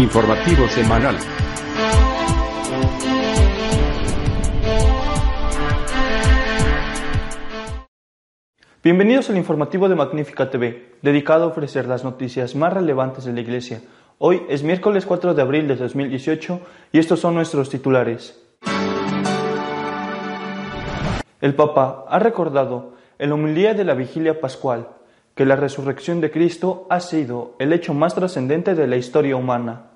Informativo semanal. Bienvenidos al informativo de Magnífica TV, dedicado a ofrecer las noticias más relevantes de la Iglesia. Hoy es miércoles 4 de abril de 2018 y estos son nuestros titulares. El Papa ha recordado en la homilía de la vigilia pascual que la resurrección de Cristo ha sido el hecho más trascendente de la historia humana.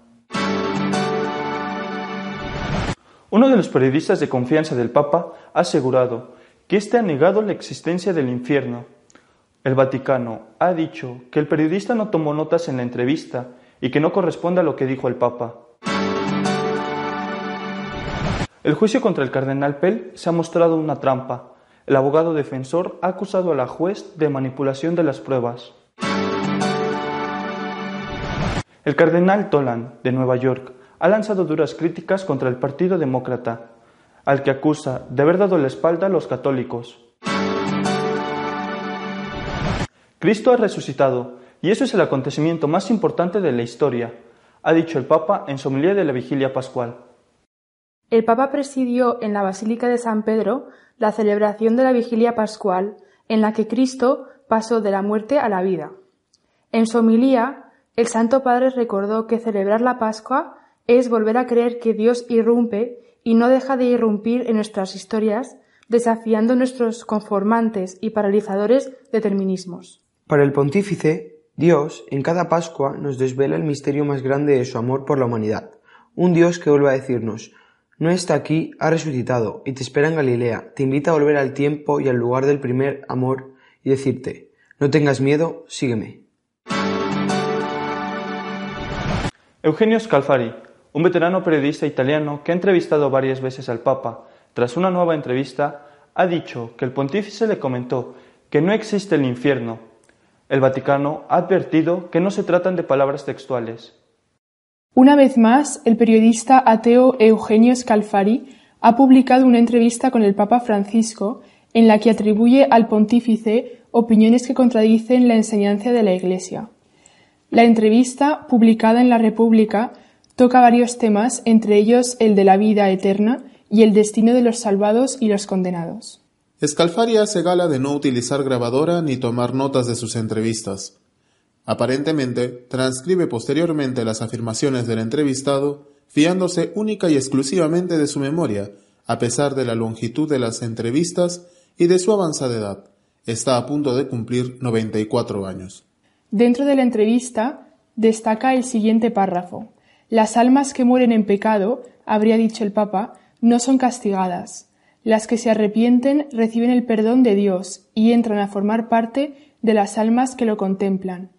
Uno de los periodistas de confianza del Papa ha asegurado que éste ha negado la existencia del infierno. El Vaticano ha dicho que el periodista no tomó notas en la entrevista y que no corresponde a lo que dijo el Papa. El juicio contra el cardenal Pell se ha mostrado una trampa. El abogado defensor ha acusado a la juez de manipulación de las pruebas. El cardenal Tolan, de Nueva York, ha lanzado duras críticas contra el Partido Demócrata, al que acusa de haber dado la espalda a los católicos. Cristo ha resucitado, y eso es el acontecimiento más importante de la historia, ha dicho el Papa en su homilía de la vigilia pascual. El Papa presidió en la Basílica de San Pedro la celebración de la vigilia pascual, en la que Cristo pasó de la muerte a la vida. En su homilía, el Santo Padre recordó que celebrar la Pascua es volver a creer que Dios irrumpe y no deja de irrumpir en nuestras historias, desafiando nuestros conformantes y paralizadores determinismos. Para el pontífice, Dios en cada Pascua nos desvela el misterio más grande de su amor por la humanidad, un Dios que vuelve a decirnos, no está aquí, ha resucitado y te espera en Galilea, te invita a volver al tiempo y al lugar del primer amor y decirte, no tengas miedo, sígueme. Eugenio Scalfari, un veterano periodista italiano que ha entrevistado varias veces al Papa, tras una nueva entrevista, ha dicho que el pontífice le comentó que no existe el infierno. El Vaticano ha advertido que no se tratan de palabras textuales. Una vez más, el periodista ateo Eugenio Scalfari ha publicado una entrevista con el Papa Francisco en la que atribuye al pontífice opiniones que contradicen la enseñanza de la Iglesia. La entrevista, publicada en La República, toca varios temas, entre ellos el de la vida eterna y el destino de los salvados y los condenados. Scalfari hace gala de no utilizar grabadora ni tomar notas de sus entrevistas. Aparentemente, transcribe posteriormente las afirmaciones del entrevistado, fiándose única y exclusivamente de su memoria, a pesar de la longitud de las entrevistas y de su avanzada edad. Está a punto de cumplir 94 años. Dentro de la entrevista destaca el siguiente párrafo. Las almas que mueren en pecado, habría dicho el Papa, no son castigadas. Las que se arrepienten reciben el perdón de Dios y entran a formar parte de las almas que lo contemplan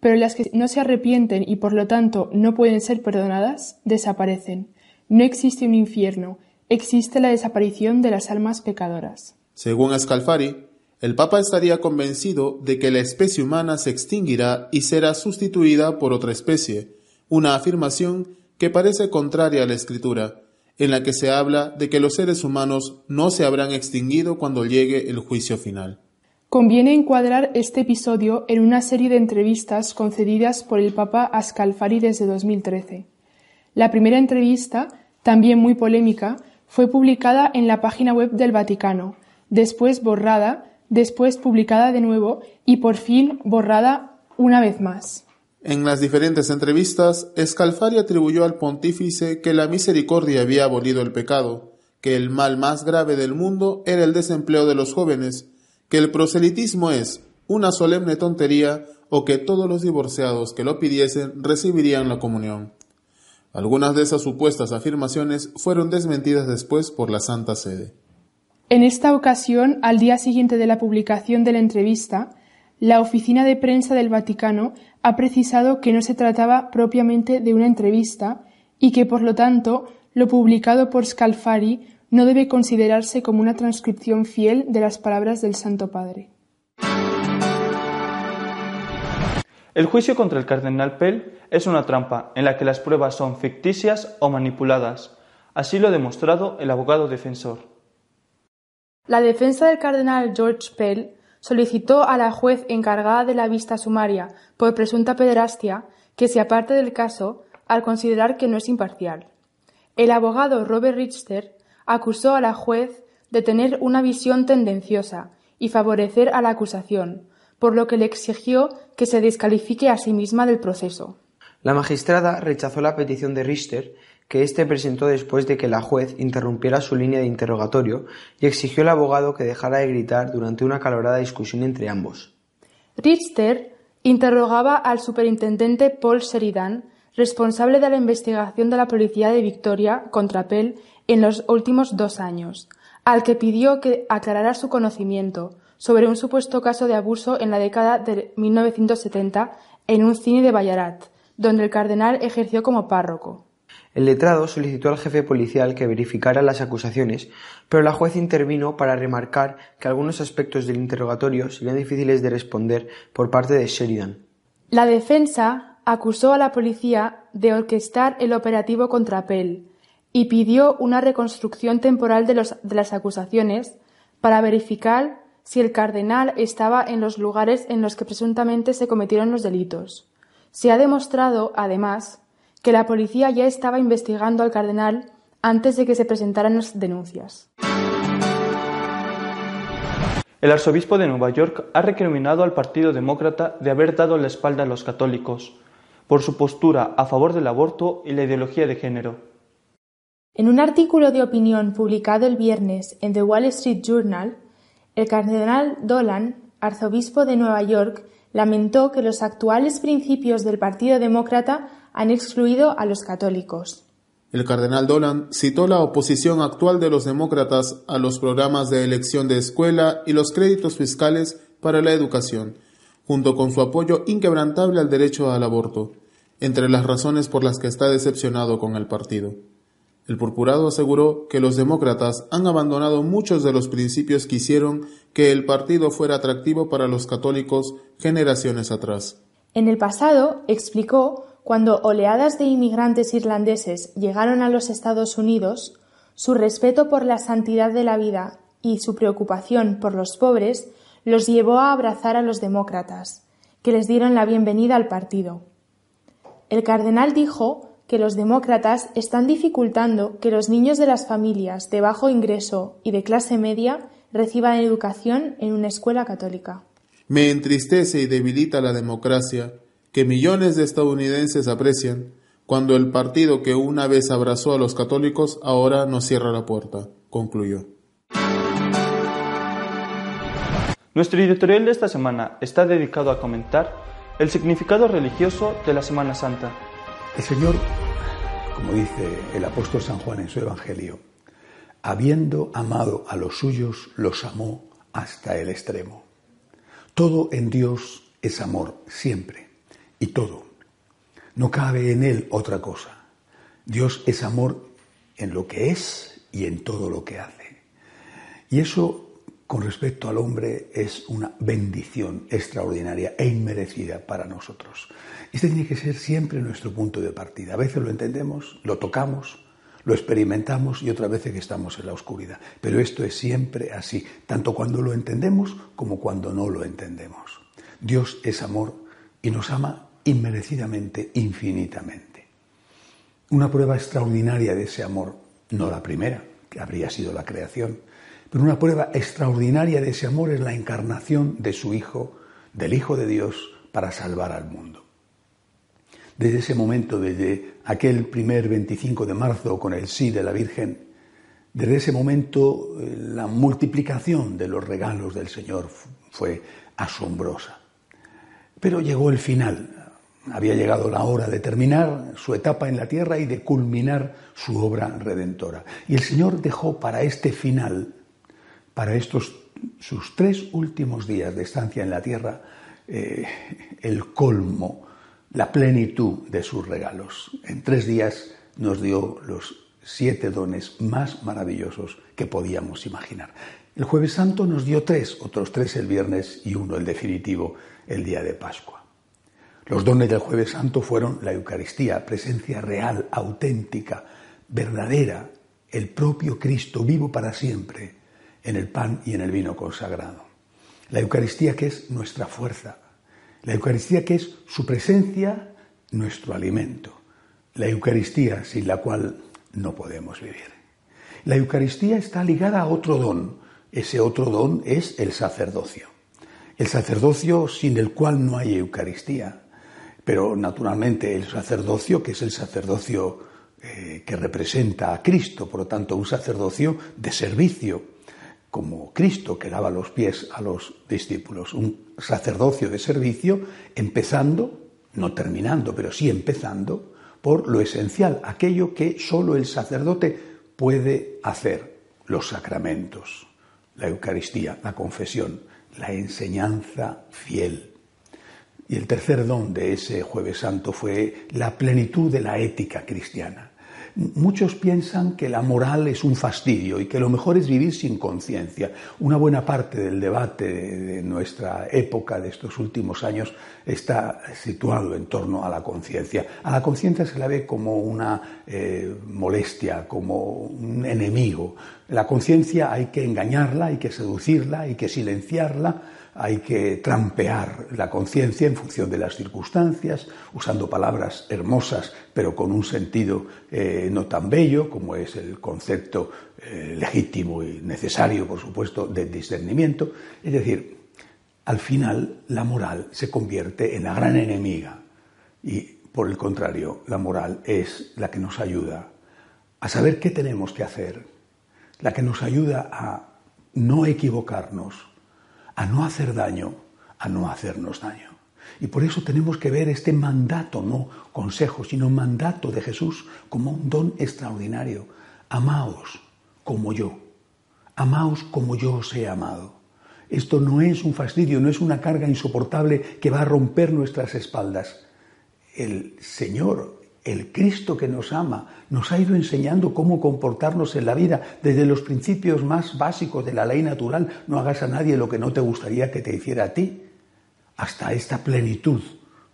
pero las que no se arrepienten y por lo tanto no pueden ser perdonadas, desaparecen. No existe un infierno, existe la desaparición de las almas pecadoras. Según Scalfari, el Papa estaría convencido de que la especie humana se extinguirá y será sustituida por otra especie, una afirmación que parece contraria a la Escritura, en la que se habla de que los seres humanos no se habrán extinguido cuando llegue el juicio final. Conviene encuadrar este episodio en una serie de entrevistas concedidas por el Papa a desde 2013. La primera entrevista, también muy polémica, fue publicada en la página web del Vaticano, después borrada, después publicada de nuevo y por fin borrada una vez más. En las diferentes entrevistas, Scalfari atribuyó al pontífice que la misericordia había abolido el pecado, que el mal más grave del mundo era el desempleo de los jóvenes, que el proselitismo es una solemne tontería o que todos los divorciados que lo pidiesen recibirían la comunión. Algunas de esas supuestas afirmaciones fueron desmentidas después por la Santa Sede. En esta ocasión, al día siguiente de la publicación de la entrevista, la oficina de prensa del Vaticano ha precisado que no se trataba propiamente de una entrevista y que, por lo tanto, lo publicado por Scalfari no debe considerarse como una transcripción fiel de las palabras del Santo Padre. El juicio contra el cardenal Pell es una trampa en la que las pruebas son ficticias o manipuladas. Así lo ha demostrado el abogado defensor. La defensa del cardenal George Pell solicitó a la juez encargada de la vista sumaria por presunta pederastia que se aparte del caso al considerar que no es imparcial. El abogado Robert Richter acusó a la juez de tener una visión tendenciosa y favorecer a la acusación, por lo que le exigió que se descalifique a sí misma del proceso. La magistrada rechazó la petición de Richter, que éste presentó después de que la juez interrumpiera su línea de interrogatorio y exigió al abogado que dejara de gritar durante una calorada discusión entre ambos. Richter interrogaba al superintendente Paul Sheridan, responsable de la investigación de la policía de Victoria contra Pell en los últimos dos años, al que pidió que aclarara su conocimiento sobre un supuesto caso de abuso en la década de 1970 en un cine de Ballarat, donde el cardenal ejerció como párroco. El letrado solicitó al jefe policial que verificara las acusaciones, pero la juez intervino para remarcar que algunos aspectos del interrogatorio serían difíciles de responder por parte de Sheridan. La defensa acusó a la policía de orquestar el operativo contra Pell y pidió una reconstrucción temporal de, de las acusaciones para verificar si el cardenal estaba en los lugares en los que presuntamente se cometieron los delitos. Se ha demostrado, además, que la policía ya estaba investigando al cardenal antes de que se presentaran las denuncias. El arzobispo de Nueva York ha recriminado al Partido Demócrata de haber dado la espalda a los católicos por su postura a favor del aborto y la ideología de género. En un artículo de opinión publicado el viernes en The Wall Street Journal, el cardenal Dolan, arzobispo de Nueva York, lamentó que los actuales principios del Partido Demócrata han excluido a los católicos. El cardenal Dolan citó la oposición actual de los demócratas a los programas de elección de escuela y los créditos fiscales para la educación, junto con su apoyo inquebrantable al derecho al aborto, entre las razones por las que está decepcionado con el partido. El purpurado aseguró que los demócratas han abandonado muchos de los principios que hicieron que el partido fuera atractivo para los católicos generaciones atrás. En el pasado, explicó, cuando oleadas de inmigrantes irlandeses llegaron a los Estados Unidos, su respeto por la santidad de la vida y su preocupación por los pobres los llevó a abrazar a los demócratas, que les dieron la bienvenida al partido. El cardenal dijo que los demócratas están dificultando que los niños de las familias de bajo ingreso y de clase media reciban educación en una escuela católica. Me entristece y debilita la democracia que millones de estadounidenses aprecian cuando el partido que una vez abrazó a los católicos ahora nos cierra la puerta, concluyó. Nuestro editorial de esta semana está dedicado a comentar el significado religioso de la Semana Santa. El Señor, como dice el apóstol San Juan en su Evangelio, habiendo amado a los suyos, los amó hasta el extremo. Todo en Dios es amor, siempre y todo. No cabe en él otra cosa. Dios es amor en lo que es y en todo lo que hace. Y eso, con respecto al hombre, es una bendición extraordinaria e inmerecida para nosotros. Este tiene que ser siempre nuestro punto de partida. A veces lo entendemos, lo tocamos, lo experimentamos y otras veces que estamos en la oscuridad. Pero esto es siempre así, tanto cuando lo entendemos como cuando no lo entendemos. Dios es amor y nos ama inmerecidamente, infinitamente. Una prueba extraordinaria de ese amor, no la primera, que habría sido la creación, pero una prueba extraordinaria de ese amor es la encarnación de su Hijo, del Hijo de Dios, para salvar al mundo. Desde ese momento, desde aquel primer 25 de marzo con el sí de la Virgen, desde ese momento eh, la multiplicación de los regalos del Señor fue asombrosa. Pero llegó el final, había llegado la hora de terminar su etapa en la tierra y de culminar su obra redentora. Y el Señor dejó para este final, para estos sus tres últimos días de estancia en la tierra, eh, el colmo, la plenitud de sus regalos. En tres días nos dio los siete dones más maravillosos que podíamos imaginar. El jueves santo nos dio tres, otros tres el viernes y uno el definitivo el día de Pascua. Los dones del jueves santo fueron la Eucaristía, presencia real, auténtica, verdadera, el propio Cristo vivo para siempre en el pan y en el vino consagrado. La Eucaristía que es nuestra fuerza, la Eucaristía que es su presencia, nuestro alimento. la Eucaristía sin la cual no podemos vivir. La Eucaristía está ligada a otro don. Ese otro don es el sacerdocio. El sacerdocio sin el cual no hay Eucaristía. Pero naturalmente el sacerdocio, que es el sacerdocio eh, que representa a Cristo, por lo tanto un sacerdocio de servicio, como Cristo que daba los pies a los discípulos, un sacerdocio de servicio empezando, no terminando, pero sí empezando por lo esencial, aquello que solo el sacerdote puede hacer, los sacramentos, la Eucaristía, la confesión, la enseñanza fiel. Y el tercer don de ese jueves santo fue la plenitud de la ética cristiana. Muchos piensan que la moral es un fastidio y que lo mejor es vivir sin conciencia. Una buena parte del debate de nuestra época, de estos últimos años, está situado en torno a la conciencia. A la conciencia se la ve como una eh, molestia, como un enemigo. La conciencia hay que engañarla, hay que seducirla, hay que silenciarla hay que trampear la conciencia en función de las circunstancias, usando palabras hermosas, pero con un sentido eh, no tan bello, como es el concepto eh, legítimo y necesario, por supuesto, de discernimiento. Es decir, al final la moral se convierte en la gran enemiga y, por el contrario, la moral es la que nos ayuda a saber qué tenemos que hacer, la que nos ayuda a no equivocarnos, a no hacer daño, a no hacernos daño. Y por eso tenemos que ver este mandato, no consejo, sino mandato de Jesús como un don extraordinario. Amaos como yo, amaos como yo os he amado. Esto no es un fastidio, no es una carga insoportable que va a romper nuestras espaldas. El Señor el Cristo que nos ama nos ha ido enseñando cómo comportarnos en la vida desde los principios más básicos de la ley natural, no hagas a nadie lo que no te gustaría que te hiciera a ti, hasta esta plenitud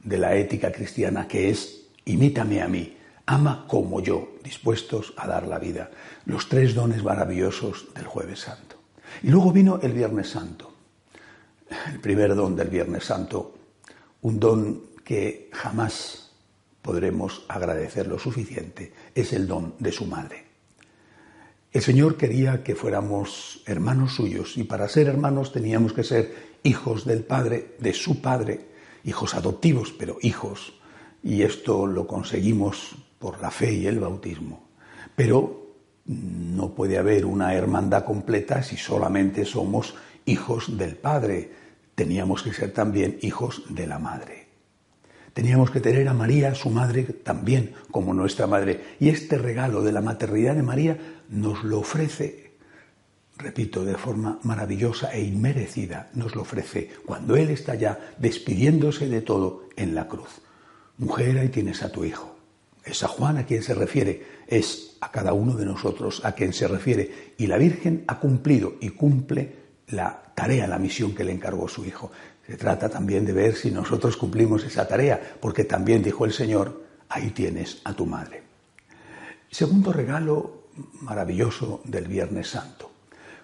de la ética cristiana que es imítame a mí, ama como yo, dispuestos a dar la vida. Los tres dones maravillosos del jueves santo. Y luego vino el viernes santo, el primer don del viernes santo, un don que jamás podremos agradecer lo suficiente, es el don de su madre. El Señor quería que fuéramos hermanos suyos y para ser hermanos teníamos que ser hijos del Padre, de su Padre, hijos adoptivos, pero hijos. Y esto lo conseguimos por la fe y el bautismo. Pero no puede haber una hermandad completa si solamente somos hijos del Padre. Teníamos que ser también hijos de la Madre. Teníamos que tener a María, su madre, también como nuestra madre. Y este regalo de la maternidad de María nos lo ofrece, repito, de forma maravillosa e inmerecida, nos lo ofrece cuando Él está ya despidiéndose de todo en la cruz. Mujer, ahí tienes a tu hijo. Es a Juan a quien se refiere, es a cada uno de nosotros a quien se refiere. Y la Virgen ha cumplido y cumple la tarea, la misión que le encargó su hijo. Se trata también de ver si nosotros cumplimos esa tarea, porque también dijo el Señor, ahí tienes a tu madre. Segundo regalo maravilloso del Viernes Santo.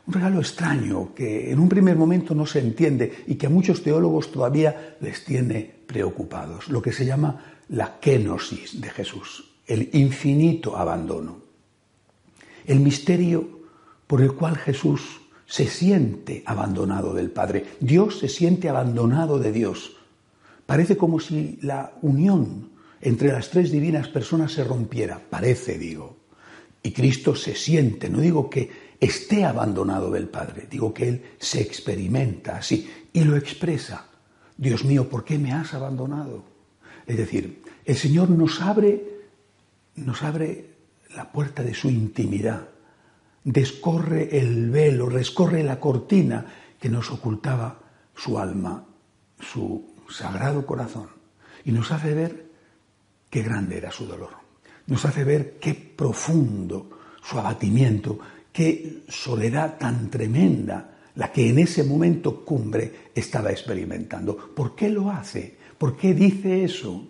Un regalo extraño que en un primer momento no se entiende y que a muchos teólogos todavía les tiene preocupados. Lo que se llama la kenosis de Jesús, el infinito abandono. El misterio por el cual Jesús se siente abandonado del Padre. Dios se siente abandonado de Dios. Parece como si la unión entre las tres divinas personas se rompiera. Parece, digo. Y Cristo se siente, no digo que esté abandonado del Padre, digo que Él se experimenta así y lo expresa. Dios mío, ¿por qué me has abandonado? Es decir, el Señor nos abre, nos abre la puerta de su intimidad descorre el velo, rescorre la cortina que nos ocultaba su alma, su sagrado corazón, y nos hace ver qué grande era su dolor, nos hace ver qué profundo su abatimiento, qué soledad tan tremenda la que en ese momento cumbre estaba experimentando. ¿Por qué lo hace? ¿Por qué dice eso?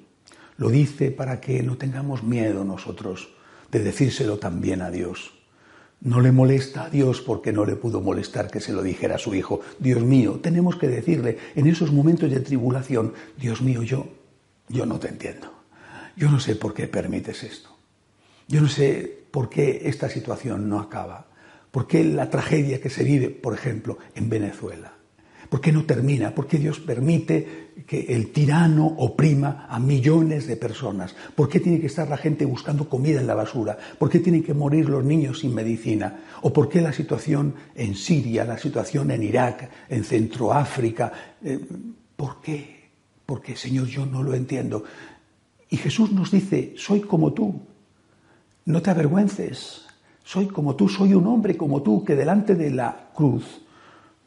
Lo dice para que no tengamos miedo nosotros de decírselo también a Dios no le molesta a Dios porque no le pudo molestar que se lo dijera a su hijo. Dios mío, tenemos que decirle en esos momentos de tribulación, Dios mío, yo, yo no te entiendo. yo no sé por qué permites esto. Yo no sé por qué esta situación no acaba. ¿Por qué la tragedia que se vive, por ejemplo, en Venezuela? ¿Por qué no termina? ¿Por qué Dios permite que el tirano oprima a millones de personas? ¿Por qué tiene que estar la gente buscando comida en la basura? ¿Por qué tienen que morir los niños sin medicina? ¿O por qué la situación en Siria, la situación en Irak, en Centroáfrica? Eh, ¿Por qué? Porque, Señor, yo no lo entiendo. Y Jesús nos dice, soy como tú, no te avergüences, soy como tú, soy un hombre como tú que delante de la cruz,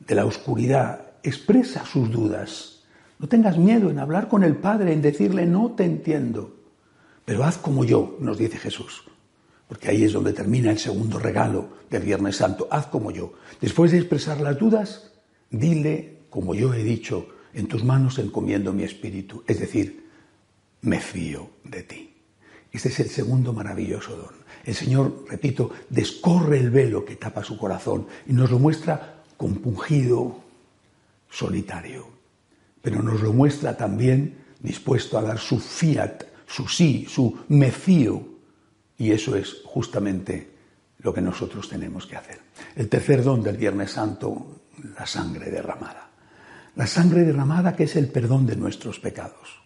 de la oscuridad, expresa sus dudas. No tengas miedo en hablar con el Padre, en decirle, no te entiendo, pero haz como yo, nos dice Jesús. Porque ahí es donde termina el segundo regalo del Viernes Santo, haz como yo. Después de expresar las dudas, dile, como yo he dicho, en tus manos encomiendo mi espíritu, es decir, me fío de ti. Este es el segundo maravilloso don. El Señor, repito, descorre el velo que tapa su corazón y nos lo muestra compungido, solitario, pero nos lo muestra también dispuesto a dar su fiat, su sí, su me fío, y eso es justamente lo que nosotros tenemos que hacer. El tercer don del Viernes Santo, la sangre derramada. La sangre derramada que es el perdón de nuestros pecados.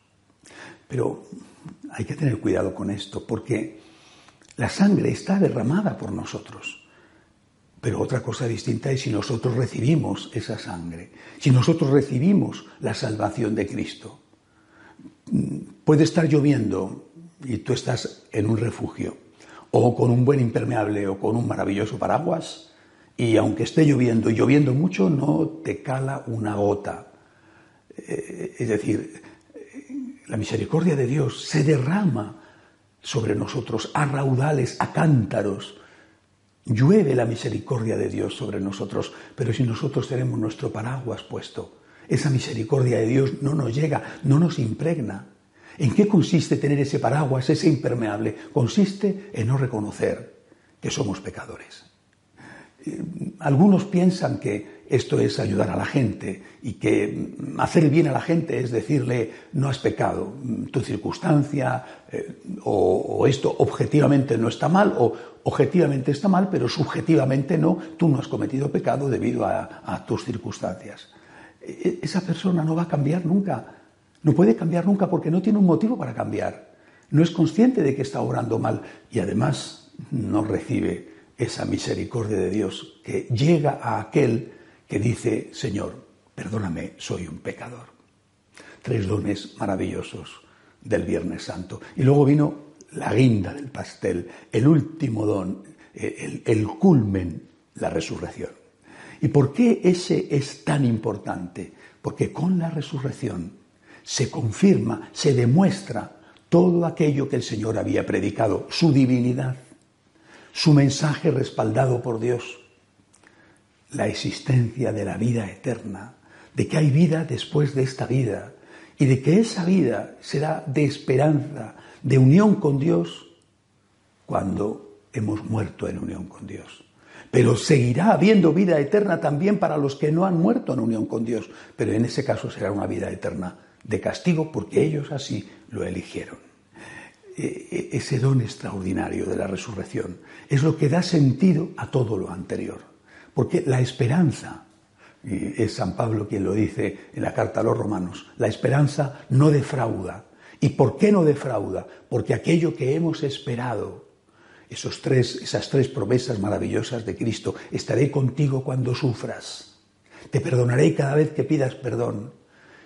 Pero hay que tener cuidado con esto, porque la sangre está derramada por nosotros. Pero otra cosa distinta es si nosotros recibimos esa sangre, si nosotros recibimos la salvación de Cristo. Puede estar lloviendo y tú estás en un refugio, o con un buen impermeable o con un maravilloso paraguas, y aunque esté lloviendo y lloviendo mucho, no te cala una gota. Eh, es decir, la misericordia de Dios se derrama sobre nosotros a raudales, a cántaros, Llueve la misericordia de Dios sobre nosotros, pero si nosotros tenemos nuestro paraguas puesto, esa misericordia de Dios no nos llega, no nos impregna. ¿En qué consiste tener ese paraguas, ese impermeable? Consiste en no reconocer que somos pecadores. Algunos piensan que esto es ayudar a la gente y que hacer bien a la gente es decirle no has pecado, tu circunstancia eh, o, esto objetivamente no está mal o objetivamente está mal, pero subjetivamente no, tú no has cometido pecado debido a, tus circunstancias. E, esa persona no va a cambiar nunca, no puede cambiar nunca porque no tiene un motivo para cambiar, no es consciente de que está obrando mal y además no recibe esa misericordia de Dios que llega a aquel que dice, Señor, perdóname, soy un pecador. Tres dones maravillosos del Viernes Santo. Y luego vino la guinda del pastel, el último don, el, el culmen, la resurrección. ¿Y por qué ese es tan importante? Porque con la resurrección se confirma, se demuestra todo aquello que el Señor había predicado, su divinidad, su mensaje respaldado por Dios, la existencia de la vida eterna, de que hay vida después de esta vida y de que esa vida será de esperanza, de unión con Dios, cuando hemos muerto en unión con Dios. Pero seguirá habiendo vida eterna también para los que no han muerto en unión con Dios, pero en ese caso será una vida eterna de castigo porque ellos así lo eligieron. E, e, ese don extraordinario de la resurrección es lo que da sentido a todo lo anterior. Porque la esperanza, y es San Pablo quien lo dice en la carta a los romanos, la esperanza no defrauda. ¿Y por qué no defrauda? Porque aquello que hemos esperado, esos tres, esas tres promesas maravillosas de Cristo, estaré contigo cuando sufras, te perdonaré cada vez que pidas perdón,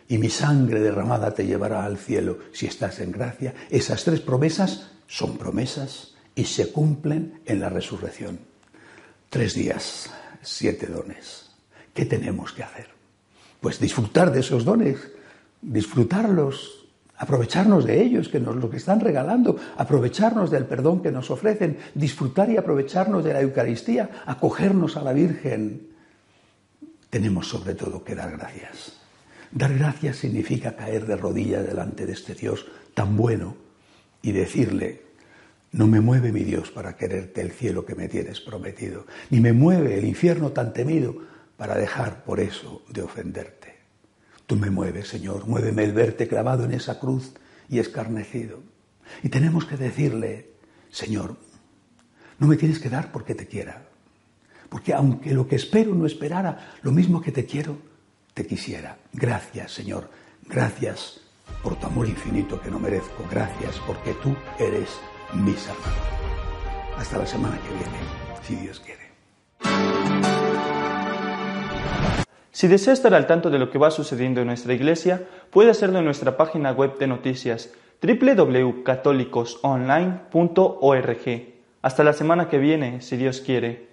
y mi sangre derramada te llevará al cielo si estás en gracia, esas tres promesas son promesas y se cumplen en la resurrección. Tres días siete dones. ¿Qué tenemos que hacer? Pues disfrutar de esos dones, disfrutarlos, aprovecharnos de ellos, que nos lo que están regalando, aprovecharnos del perdón que nos ofrecen, disfrutar y aprovecharnos de la Eucaristía, acogernos a la Virgen. Tenemos sobre todo que dar gracias. Dar gracias significa caer de rodillas delante de este Dios tan bueno y decirle, no me mueve mi Dios para quererte el cielo que me tienes prometido, ni me mueve el infierno tan temido para dejar por eso de ofenderte. Tú me mueves, Señor, muéveme el verte clavado en esa cruz y escarnecido. Y tenemos que decirle, Señor, no me tienes que dar porque te quiera. Porque aunque lo que espero no esperara, lo mismo que te quiero, quisiera. Gracias, Señor. Gracias por tu amor infinito que no merezco. Gracias porque tú eres mi Salvador. Hasta la semana que viene, si Dios quiere. Si desea estar al tanto de lo que va sucediendo en nuestra iglesia, puede hacerlo en nuestra página web de noticias www.católicosonline.org. Hasta la semana que viene, si Dios quiere.